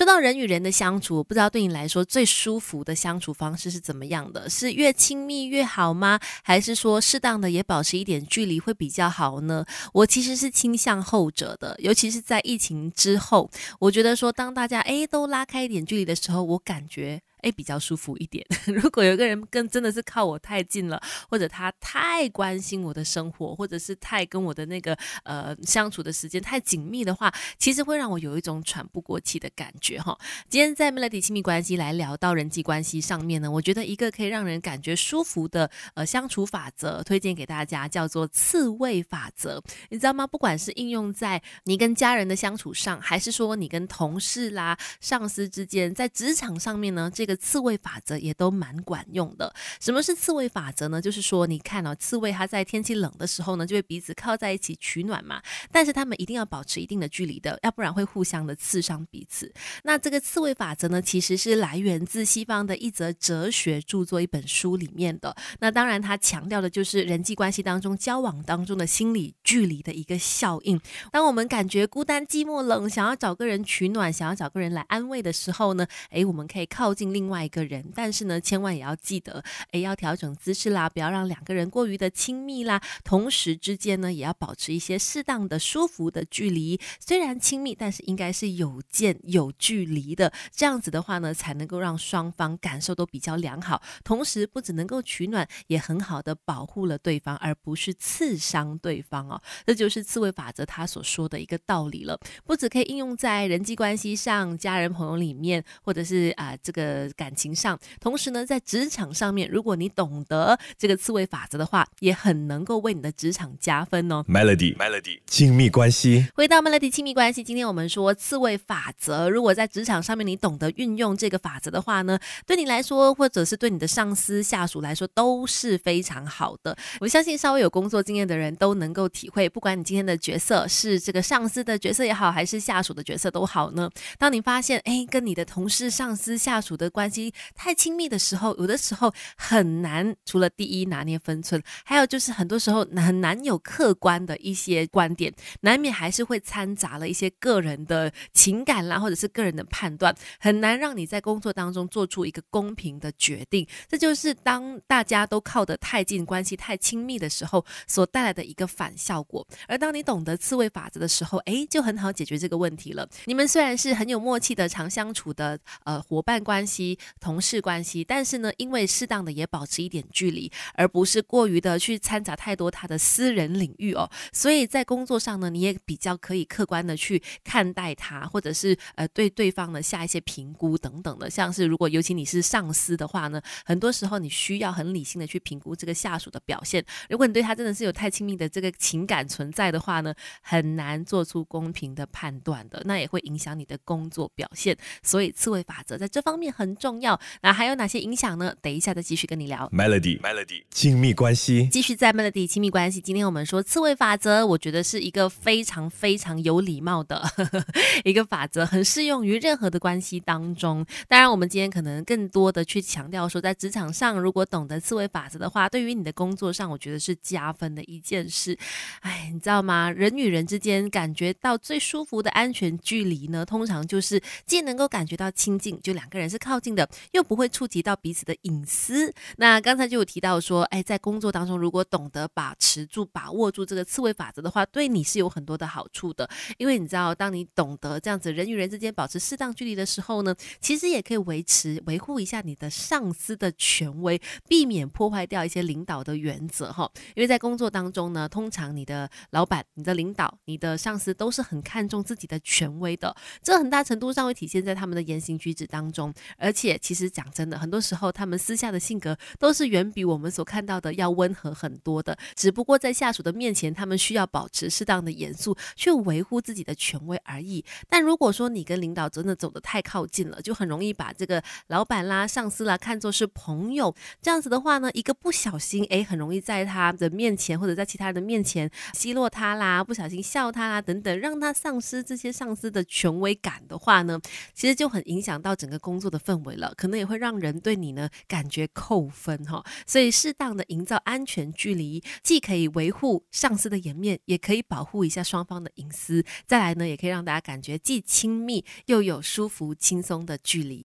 说到人与人的相处，不知道对你来说最舒服的相处方式是怎么样的？是越亲密越好吗？还是说适当的也保持一点距离会比较好呢？我其实是倾向后者的，尤其是在疫情之后，我觉得说当大家诶都拉开一点距离的时候，我感觉。哎，比较舒服一点。如果有一个人跟真的是靠我太近了，或者他太关心我的生活，或者是太跟我的那个呃相处的时间太紧密的话，其实会让我有一种喘不过气的感觉哈。今天在 Melody 亲密关系来聊到人际关系上面呢，我觉得一个可以让人感觉舒服的呃相处法则，推荐给大家叫做刺猬法则。你知道吗？不管是应用在你跟家人的相处上，还是说你跟同事啦、上司之间，在职场上面呢，这个。刺猬法则也都蛮管用的。什么是刺猬法则呢？就是说，你看哦，刺猬它在天气冷的时候呢，就会彼此靠在一起取暖嘛。但是它们一定要保持一定的距离的，要不然会互相的刺伤彼此。那这个刺猬法则呢，其实是来源自西方的一则哲学著作一本书里面的。那当然，它强调的就是人际关系当中交往当中的心理距离的一个效应。当我们感觉孤单、寂寞、冷，想要找个人取暖，想要找个人来安慰的时候呢，诶，我们可以靠近另。另外一个人，但是呢，千万也要记得，哎，要调整姿势啦，不要让两个人过于的亲密啦。同时之间呢，也要保持一些适当的舒服的距离。虽然亲密，但是应该是有间有距离的。这样子的话呢，才能够让双方感受都比较良好。同时，不只能够取暖，也很好的保护了对方，而不是刺伤对方哦。这就是刺猬法则他所说的一个道理了。不只可以应用在人际关系上、家人朋友里面，或者是啊这个。感情上，同时呢，在职场上面，如果你懂得这个刺猬法则的话，也很能够为你的职场加分哦。Melody，Melody，亲密关系，回到 Melody 亲密关系，今天我们说刺猬法则，如果在职场上面你懂得运用这个法则的话呢，对你来说，或者是对你的上司、下属来说，都是非常好的。我相信稍微有工作经验的人都能够体会，不管你今天的角色是这个上司的角色也好，还是下属的角色都好呢。当你发现，哎，跟你的同事、上司、下属的关关系太亲密的时候，有的时候很难。除了第一拿捏分寸，还有就是很多时候很难有客观的一些观点，难免还是会掺杂了一些个人的情感啦，或者是个人的判断，很难让你在工作当中做出一个公平的决定。这就是当大家都靠得太近，关系太亲密的时候所带来的一个反效果。而当你懂得刺猬法则的时候，哎，就很好解决这个问题了。你们虽然是很有默契的常相处的呃伙伴关系。同事关系，但是呢，因为适当的也保持一点距离，而不是过于的去掺杂太多他的私人领域哦，所以在工作上呢，你也比较可以客观的去看待他，或者是呃对对方呢下一些评估等等的，像是如果尤其你是上司的话呢，很多时候你需要很理性的去评估这个下属的表现，如果你对他真的是有太亲密的这个情感存在的话呢，很难做出公平的判断的，那也会影响你的工作表现，所以刺猬法则在这方面很重要。那还有哪些影响呢？等一下再继续跟你聊。Melody，Melody，亲密关系，继续在 Melody 亲密关系。今天我们说刺猬法则，我觉得是一个非常非常有礼貌的 一个法则，很适用于任何的关系当中。当然，我们今天可能更多的去强调说，在职场上，如果懂得刺猬法则的话，对于你的工作上，我觉得是加分的一件事。哎，你知道吗？人与人之间感觉到最舒服的安全距离呢，通常就是既能够感觉到亲近，就两个人是靠近的。又不会触及到彼此的隐私。那刚才就有提到说，哎，在工作当中，如果懂得把持住、把握住这个刺猬法则的话，对你是有很多的好处的。因为你知道，当你懂得这样子人与人之间保持适当距离的时候呢，其实也可以维持、维护一下你的上司的权威，避免破坏掉一些领导的原则哈。因为在工作当中呢，通常你的老板、你的领导、你的上司都是很看重自己的权威的，这很大程度上会体现在他们的言行举止当中，而而且其实。讲真的，很多时候他们私下的性格都是远比我们所看到的要温和很多的。只不过在下属的面前，他们需要保持适当的严肃，去维护自己的权威而已。但如果说你跟领导真的走得太靠近了，就很容易把这个老板啦、上司啦看作是朋友。这样子的话呢，一个不小心，哎，很容易在他的面前或者在其他人的面前奚落他啦，不小心笑他啦等等，让他丧失这些上司的权威感的话呢，其实就很影响到整个工作的氛为了，可能也会让人对你呢感觉扣分哈。所以适当的营造安全距离，既可以维护上司的颜面，也可以保护一下双方的隐私。再来呢，也可以让大家感觉既亲密又有舒服轻松的距离。